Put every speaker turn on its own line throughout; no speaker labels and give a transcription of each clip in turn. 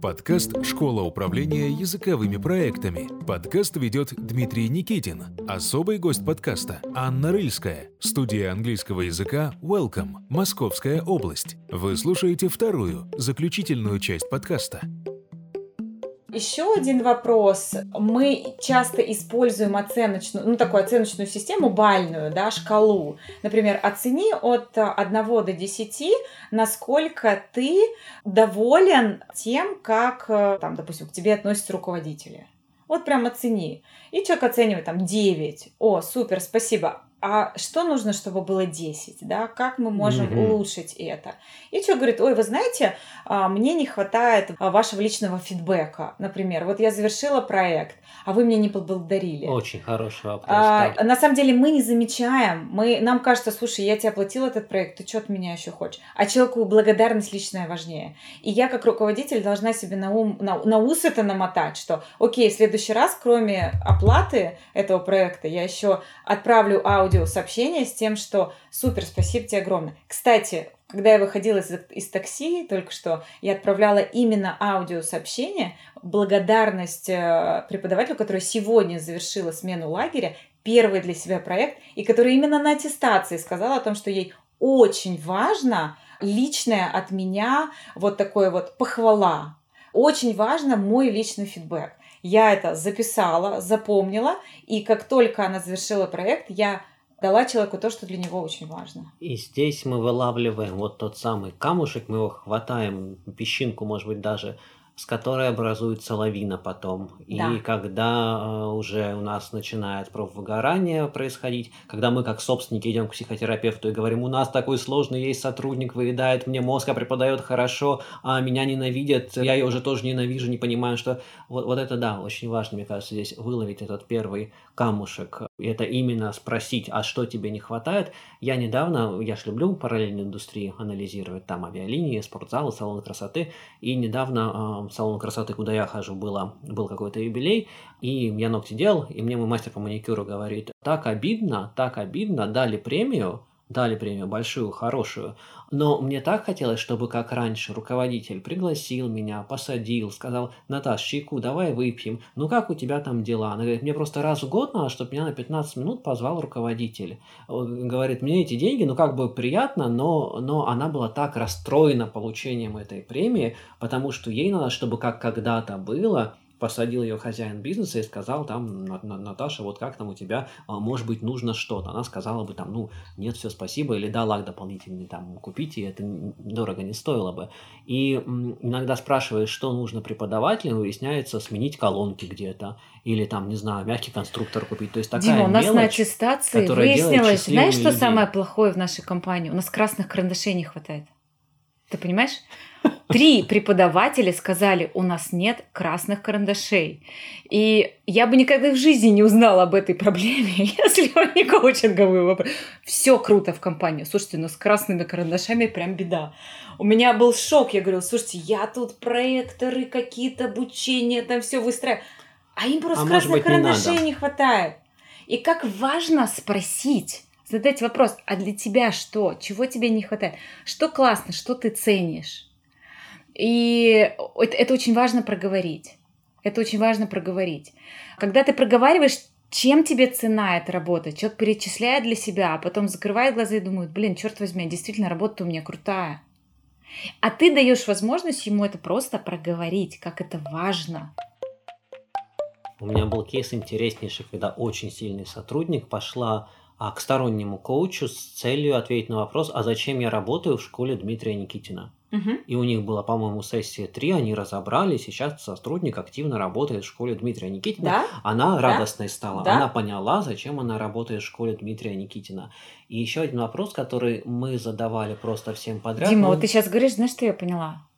Подкаст «Школа управления языковыми проектами». Подкаст ведет Дмитрий Никитин. Особый гость подкаста – Анна Рыльская. Студия английского языка «Welcome», Московская область. Вы слушаете вторую, заключительную часть подкаста.
Еще один вопрос. Мы часто используем оценочную, ну такую оценочную систему бальную, да, шкалу. Например, оцени от 1 до 10, насколько ты доволен тем, как, там, допустим, к тебе относятся руководители. Вот прям оцени. И человек оценивает там 9. О, супер, спасибо а что нужно, чтобы было 10, да, как мы можем mm-hmm. улучшить это. И человек говорит, ой, вы знаете, а, мне не хватает а, вашего личного фидбэка, например, вот я завершила проект, а вы меня не поблагодарили.
Очень хороший вопрос.
А, да. На самом деле мы не замечаем, мы, нам кажется, слушай, я тебе оплатил этот проект, ты что от меня еще хочешь? А человеку благодарность личная важнее. И я как руководитель должна себе на, ум, на, на ус это намотать, что окей, в следующий раз, кроме оплаты этого проекта, я еще отправлю аудио аудиосообщение с тем, что супер, спасибо тебе огромное. Кстати, когда я выходила из, из такси только что, я отправляла именно аудиосообщение, благодарность э, преподавателю, который сегодня завершила смену лагеря, первый для себя проект, и который именно на аттестации сказала о том, что ей очень важно личное от меня вот такое вот похвала. Очень важно мой личный фидбэк. Я это записала, запомнила, и как только она завершила проект, я дала человеку то, что для него очень важно.
И здесь мы вылавливаем вот тот самый камушек, мы его хватаем, песчинку, может быть, даже с которой образуется лавина потом. Да. И когда э, уже у нас начинает профвыгорание происходить, когда мы как собственники идем к психотерапевту и говорим, у нас такой сложный есть сотрудник, выедает мне мозг, а преподает хорошо, а меня ненавидят, я ее уже тоже ненавижу, не понимаю, что... Вот, вот это да, очень важно, мне кажется, здесь выловить этот первый камушек. Это именно спросить, а что тебе не хватает. Я недавно, я же люблю параллельную индустрию анализировать, там авиалинии, спортзалы, салоны красоты, и недавно в салон красоты, куда я хожу, было, был какой-то юбилей, и я ногти делал, и мне мой мастер по маникюру говорит, так обидно, так обидно, дали премию, дали премию большую, хорошую, но мне так хотелось, чтобы как раньше руководитель пригласил меня, посадил, сказал, Наташ, чайку, давай выпьем, ну как у тебя там дела? Она говорит, мне просто раз в год надо, чтобы меня на 15 минут позвал руководитель. Он говорит, мне эти деньги, ну как бы приятно, но, но она была так расстроена получением этой премии, потому что ей надо, чтобы как когда-то было, посадил ее хозяин бизнеса и сказал там, Наташа, вот как там у тебя, а, может быть, нужно что-то. Она сказала бы там, ну, нет, все, спасибо, или да, лак дополнительный там купите, это дорого не стоило бы. И иногда спрашиваешь, что нужно преподавателю, выясняется сменить колонки где-то, или там, не знаю, мягкий конструктор купить. То есть такая
Дима, у нас
мелочь,
на аттестации выяснилось, знаешь, что людей. самое плохое в нашей компании? У нас красных карандашей не хватает. Ты понимаешь? Три преподавателя сказали, у нас нет красных карандашей. И я бы никогда в жизни не узнала об этой проблеме, если бы не коучинговый вопрос. Все круто в компании. Слушайте, но с красными карандашами прям беда. У меня был шок. Я говорю, слушайте, я тут проекторы какие-то, обучение, там все выстраиваю. А им просто а красных быть, карандашей не, не хватает. И как важно спросить задать вопрос, а для тебя что? Чего тебе не хватает? Что классно, что ты ценишь? И это, это очень важно проговорить. Это очень важно проговорить. Когда ты проговариваешь, чем тебе цена эта работа? Человек перечисляет для себя, а потом закрывает глаза и думает, блин, черт возьми, действительно работа у меня крутая. А ты даешь возможность ему это просто проговорить, как это важно.
У меня был кейс интереснейший, когда очень сильный сотрудник пошла а, к стороннему коучу с целью ответить на вопрос, а зачем я работаю в школе Дмитрия Никитина. Угу. И у них была, по-моему, сессия 3, они разобрали, сейчас сотрудник активно работает в школе Дмитрия Никитина. Да? Она да? радостной стала, да? она поняла, зачем она работает в школе Дмитрия Никитина. И еще один вопрос, который мы задавали просто всем подряд.
Дима, ну... вот ты сейчас говоришь, знаешь, что я поняла?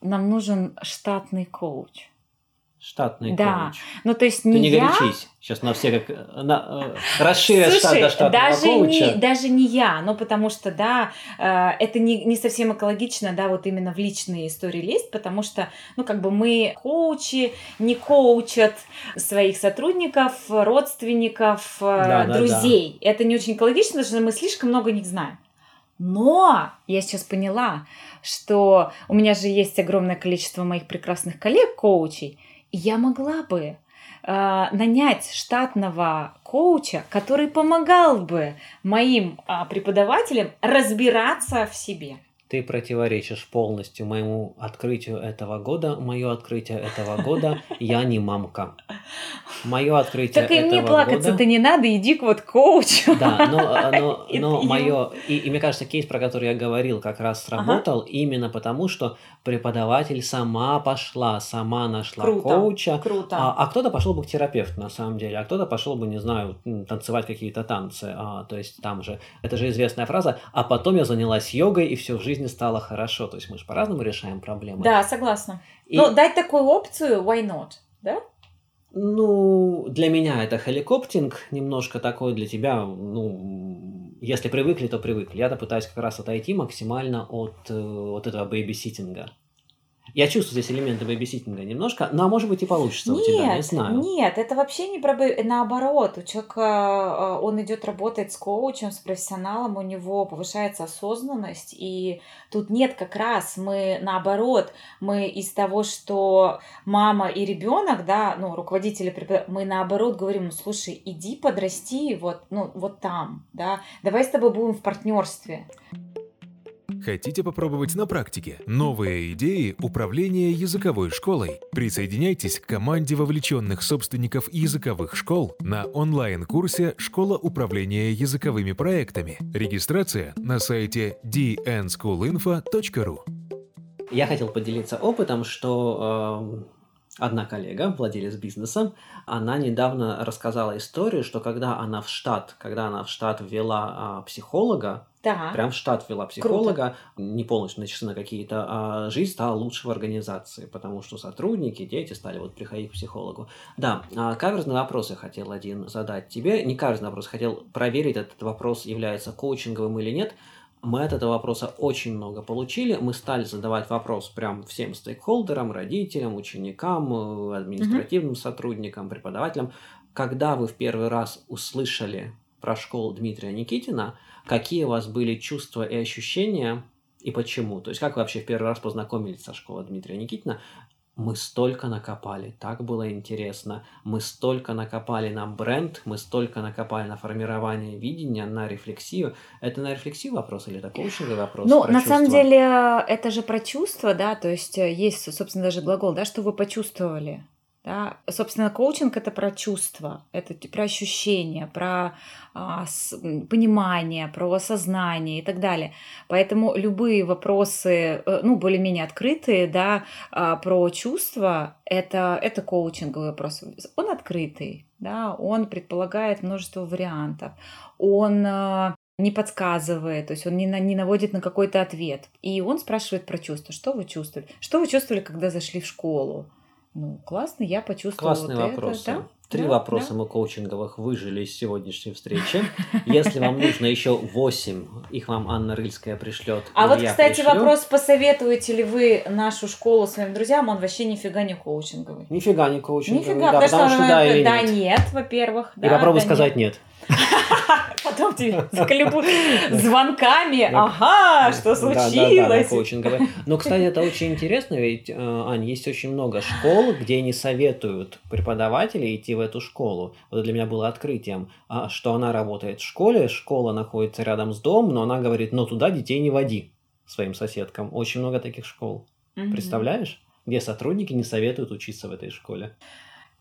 Нам нужен штатный коуч.
Штатный
да.
коуч.
Ну, то есть не
Ты не
я...
горячись. Сейчас на все как на, э, расширят
Слушай,
штат до штатного
даже
коуча.
Не, даже не я, ну, потому что, да, э, это не, не совсем экологично, да, вот именно в личные истории лезть, потому что, ну, как бы мы коучи, не коучат своих сотрудников, родственников, э, да, друзей. Да, да. Это не очень экологично, потому что мы слишком много них знаем. Но я сейчас поняла, что у меня же есть огромное количество моих прекрасных коллег-коучей, я могла бы э, нанять штатного коуча, который помогал бы моим э, преподавателям разбираться в себе.
Ты противоречишь полностью моему открытию этого года. Мое открытие этого года я не мамка. Мое открытие
так и
этого
мне плакаться
года...
то не надо, иди к вот коучу.
Да, но, но, но мое... И, и мне кажется, кейс, про который я говорил, как раз сработал ага. именно потому, что преподаватель сама пошла, сама нашла
Круто.
коуча.
Круто.
А, а кто-то пошел бы к терапевту, на самом деле, а кто-то пошел бы, не знаю, танцевать какие-то танцы. А, то есть там же... Это же известная фраза. А потом я занялась йогой, и все в жизни стало хорошо. То есть мы же по-разному решаем проблемы.
Да, согласна. И... Но дать такую опцию, why not? Да?
Ну, для меня это хеликоптинг, немножко такой для тебя, ну, если привыкли, то привыкли. Я-то пытаюсь как раз отойти максимально от, э, от этого бейбиситинга. Я чувствую здесь элементы бэбиситинга немножко, но может быть и получится
нет,
у тебя, не знаю.
Нет, это вообще не про бэй... наоборот. У человека э, он идет работать с коучем, с профессионалом, у него повышается осознанность, и тут нет как раз мы наоборот, мы из того, что мама и ребенок, да, ну руководители, мы наоборот говорим, ну слушай, иди подрасти вот, ну вот там, да, давай с тобой будем в партнерстве.
Хотите попробовать на практике новые идеи управления языковой школой? Присоединяйтесь к команде вовлеченных собственников языковых школ на онлайн-курсе «Школа управления языковыми проектами». Регистрация на сайте dnschoolinfo.ru
Я хотел поделиться опытом, что э Одна коллега, владелец бизнеса, она недавно рассказала историю, что когда она в штат, когда она в штат ввела а, психолога,
да.
прям в штат ввела психолога, Круто. не полностью на какие-то, а жизнь стала лучше в организации, потому что сотрудники, дети стали вот приходить к психологу. Да, а, каверзный вопрос я хотел один задать тебе. Не каверзный вопрос, хотел проверить, этот вопрос является коучинговым или нет. Мы от этого вопроса очень много получили. Мы стали задавать вопрос прям всем стейкхолдерам, родителям, ученикам, э, административным mm-hmm. сотрудникам, преподавателям. Когда вы в первый раз услышали про школу Дмитрия Никитина, какие у вас были чувства и ощущения, и почему? То есть, как вы вообще в первый раз познакомились со школой Дмитрия Никитина? мы столько накопали, так было интересно, мы столько накопали на бренд, мы столько накопали на формирование видения, на рефлексию. Это на рефлексию вопрос или это коучинговый вопрос?
Ну, на чувства? самом деле, это же про чувства, да, то есть э, есть, собственно, даже глагол, да, что вы почувствовали. Да? Собственно, коучинг это про чувства, это про ощущения, про а, с, понимание, про осознание и так далее. Поэтому любые вопросы, э, ну, более-менее открытые, да, а, про чувства, это, это коучинговый вопрос. Он открытый, да, он предполагает множество вариантов, он а, не подсказывает, то есть он не, на, не наводит на какой-то ответ. И он спрашивает про чувства. Что вы чувствовали? Что вы чувствовали, когда зашли в школу? Ну, классно, я почувствовала
Классные
вот
вопросы.
это. Да?
Три
да,
вопроса
да.
мы коучинговых выжили из сегодняшней встречи. Если вам нужно еще восемь, их вам Анна Рыльская пришлет.
А вот, кстати, пришлю. вопрос, посоветуете ли вы нашу школу своим друзьям, он вообще нифига не коучинговый.
Нифига не коучинговый.
Нифига,
да,
потому,
потому что,
что
да
да
нет.
нет, во-первых.
И
да,
попробуй
да
сказать нет. нет.
Потом тебе заколебут звонками. Ага, что случилось?
коучинговые. Но, кстати, это очень интересно, ведь, э, Ань, есть очень много школ, где не советуют преподавателей идти в эту школу. Вот для меня было открытием, а, что она работает в школе, школа находится рядом с домом, но она говорит, но туда детей не води своим соседкам. Очень много таких школ. Представляешь? Где сотрудники не советуют учиться в этой школе.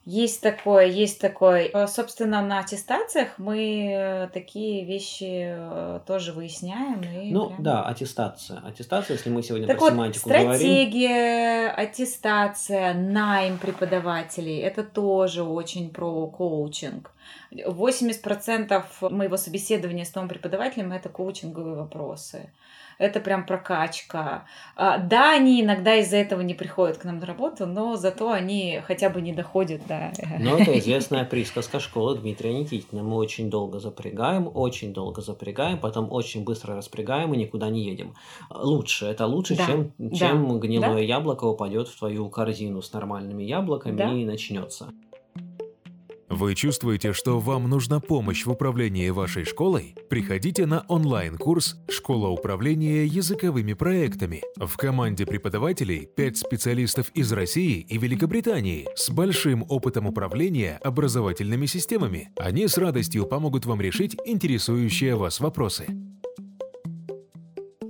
Есть такое, есть такое. Э, собственно, на аттестациях мы э, такие вещи э, тоже выясняем. И
ну
прям...
да, аттестация. Аттестация, если мы сегодня
так
про
вот,
семантику
стратегия,
говорим.
аттестация, найм преподавателей, это тоже очень про коучинг. 80% моего собеседования с новым преподавателем это коучинговые вопросы это прям прокачка. А, да, они иногда из-за этого не приходят к нам на работу, но зато они хотя бы не доходят до...
Ну, это известная присказка школы Дмитрия Никитина. Мы очень долго запрягаем, очень долго запрягаем, потом очень быстро распрягаем и никуда не едем. Лучше, это лучше, да, чем, да, чем гнилое да. яблоко упадет в твою корзину с нормальными яблоками да. и начнется.
Вы чувствуете, что вам нужна помощь в управлении вашей школой? Приходите на онлайн-курс «Школа управления языковыми проектами». В команде преподавателей 5 специалистов из России и Великобритании с большим опытом управления образовательными системами. Они с радостью помогут вам решить интересующие вас вопросы.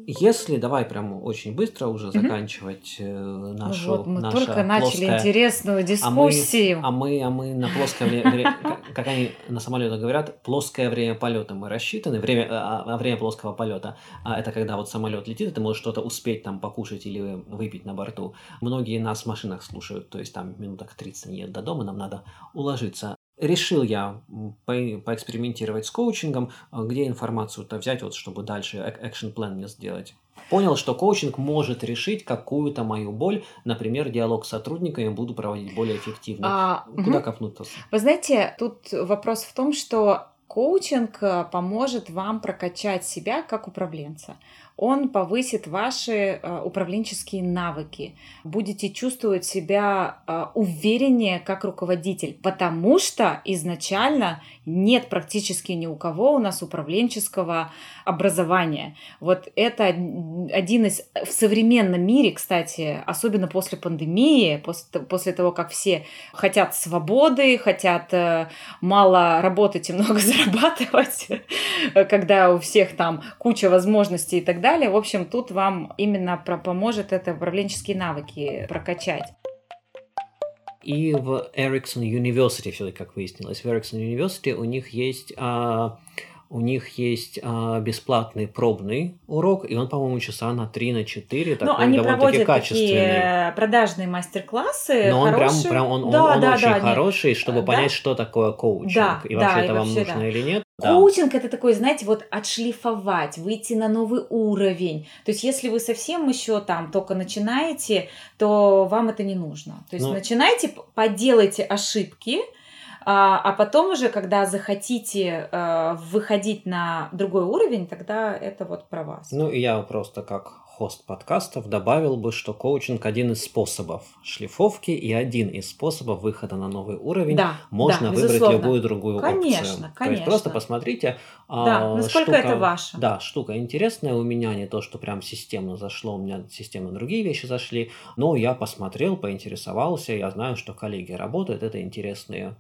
Если, давай прям очень быстро уже заканчивать э, нашу
вот мы
наша
только начали
плоская-
интересную дискуссию.
А мы, а мы на плоское время, как они на самолетах говорят, плоское время полета мы рассчитаны, время, а, а время плоского полета, а это когда вот самолет летит, и ты можешь что-то успеть там покушать или выпить на борту. Многие нас в машинах слушают, то есть там минуток 30 нет до дома, нам надо уложиться. Решил я по- поэкспериментировать с коучингом, а где информацию-то взять, вот, чтобы дальше экшен план мне сделать. Понял, что коучинг может решить какую-то мою боль, например, диалог с сотрудниками буду проводить более эффективно.
А,
Куда
мгм.
копнуть-то?
Вы знаете, тут вопрос в том, что коучинг э, поможет вам прокачать себя как управленца. Он повысит ваши э, управленческие навыки. Будете чувствовать себя э, увереннее как руководитель, потому что изначально нет практически ни у кого у нас управленческого образования. Вот это один из в современном мире, кстати, особенно после пандемии, после, после того, как все хотят свободы, хотят э, мало работать и много зарабатывать, когда у всех там куча возможностей и так далее. В общем, тут вам именно про- поможет это управленческие навыки прокачать.
И в Ericsson University, все-таки, как выяснилось, в Ericsson University у них есть, а, у них есть а, бесплатный пробный урок, и он, по-моему, часа на 3 на 4, такой
Ну, они
довольно-таки
проводят
качественный.
такие продажные мастер-классы.
Но он прям,
хорошие.
прям он, он-
Да,
он
да,
очень
да,
хороший, чтобы
Да.
понять, что такое коучинг.
Да,
и
да,
вообще
и
это вам
вообще,
нужно
да.
или нет. Да.
Коучинг это такой, знаете, вот отшлифовать, выйти на новый уровень. То есть, если вы совсем еще там только начинаете, то вам это не нужно. То есть,
Ну.
начинайте, поделайте ошибки, а, а потом уже, когда захотите э, выходить на другой уровень, тогда это вот про вас.
Ну, и я просто как хост подкастов добавил бы, что коучинг один из способов шлифовки и один из способов выхода на новый уровень.
да,
Можно
да,
выбрать
безусловно.
любую другую
Конечно,
опцию. Есть
конечно.
просто посмотрите.
Да,
а,
насколько
штука-
это ваше.
Да, штука интересная у меня, не то, что прям системно зашло, у меня системно другие вещи зашли, но я посмотрел, поинтересовался, я знаю, что коллеги работают, это интересные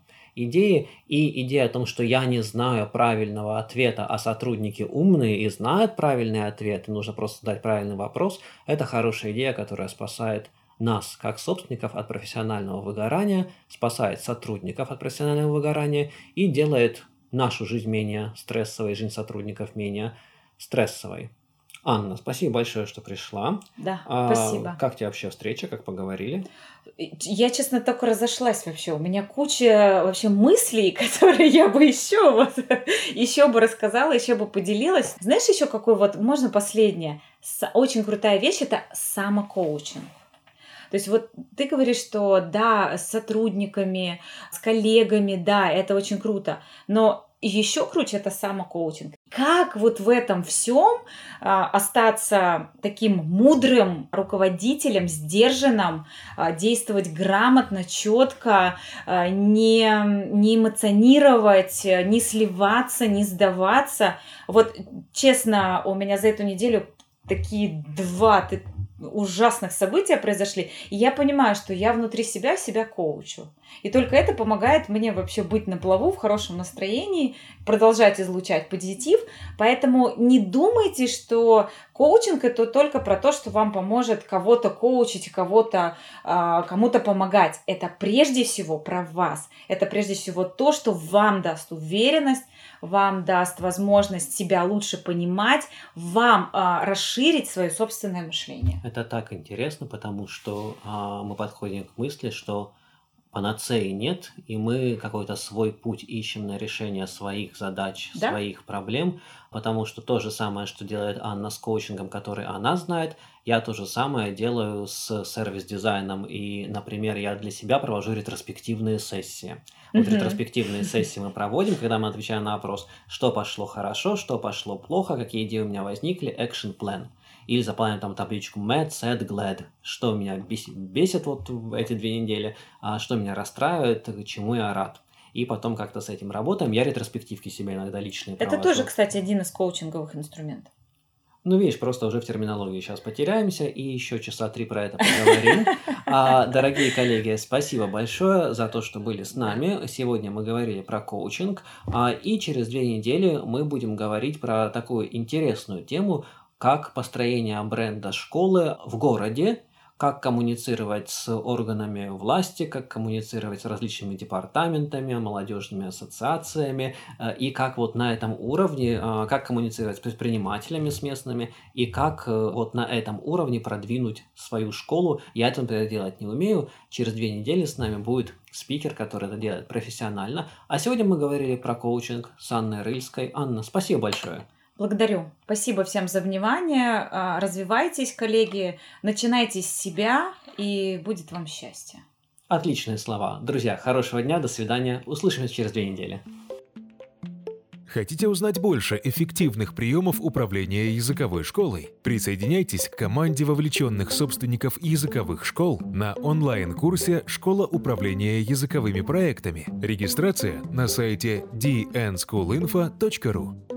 идеи, и идея о том, что я не знаю правильного ответа, а сотрудники умные и знают правильный ответ, им нужно просто задать правильный вопрос, это хорошая идея, которая спасает нас, как собственников, от профессионального выгорания, спасает сотрудников от профессионального выгорания и делает нашу жизнь менее стрессовой, жизнь сотрудников менее стрессовой. Анна, спасибо большое, что пришла.
Да,
А,
спасибо.
Как тебе вообще встреча, как поговорили?
Я, честно, только разошлась вообще. У меня куча вообще мыслей, которые я бы еще вот еще бы рассказала, еще бы поделилась. Знаешь, еще какой вот можно последнее? Очень крутая вещь это самокоучинг. То есть вот ты говоришь, что да, с сотрудниками, с коллегами, да, это очень круто, но еще круче это самокоучинг. Как вот в этом всем остаться таким мудрым руководителем, сдержанным, а, действовать грамотно, четко, а, не, не эмоционировать, не сливаться, не сдаваться. Вот честно, у меня за эту неделю такие два ты- ужасных события произошли, и я понимаю, что я внутри себя себя коучу. И только это помогает мне вообще быть на плаву, в хорошем настроении, продолжать излучать позитив. Поэтому не думайте, что коучинг это только про то, что вам поможет кого-то коучить, кого-то, а, кому-то помогать. Это прежде всего про вас. Это прежде всего то, что вам даст уверенность, вам даст возможность себя лучше понимать, вам а, расширить свое собственное мышление.
Это так интересно, потому что а, мы подходим к мысли, что панацеи нет, и мы какой-то свой путь ищем на решение своих задач,
Да.
своих проблем, потому что то же самое, что делает Анна с коучингом, который она знает, я то же самое делаю с сервис-дизайном, и, например, я для себя провожу ретроспективные сессии. Вот
Мгм.
ретроспективные сессии мы проводим, когда мы отвечаем на вопрос, что пошло хорошо, что пошло плохо, какие идеи у меня возникли, action plan. Или заполняем там табличку mad, sad, glad. Что меня бесит, бесит вот эти две недели, а что меня расстраивает, чему я рад. и потом как-то с этим работаем. Я ретроспективки себе иногда личные
Это
провожу.
тоже, кстати, один из коучинговых инструментов.
Ну, видишь, просто уже в терминологии сейчас потеряемся и еще часа три про это поговорим. А, дорогие коллеги, спасибо большое за то, что были с нами. Сегодня мы говорили про коучинг, а, и через две недели мы будем говорить про такую интересную тему, как построение бренда школы в городе как коммуницировать с органами власти, как коммуницировать с различными департаментами, молодежными ассоциациями, э, и как вот на этом уровне, э, как коммуницировать с предпринимателями с местными, и как э, вот на этом уровне продвинуть свою школу. Я это, например, делать не умею. Через две недели с нами будет спикер, который это делает профессионально. А сегодня мы говорили про коучинг с Анной Рыльской. Анна, спасибо большое.
Благодарю. Спасибо всем за внимание. А, развивайтесь, коллеги, начинайте с себя, и будет вам счастье.
Отличные слова. Друзья, хорошего дня, до свидания. Услышимся через две недели.
Хотите узнать больше эффективных приемов управления языковой школой? Присоединяйтесь к команде вовлеченных собственников языковых школ на онлайн-курсе «Школа управления языковыми проектами». Регистрация на сайте dnschoolinfo.ru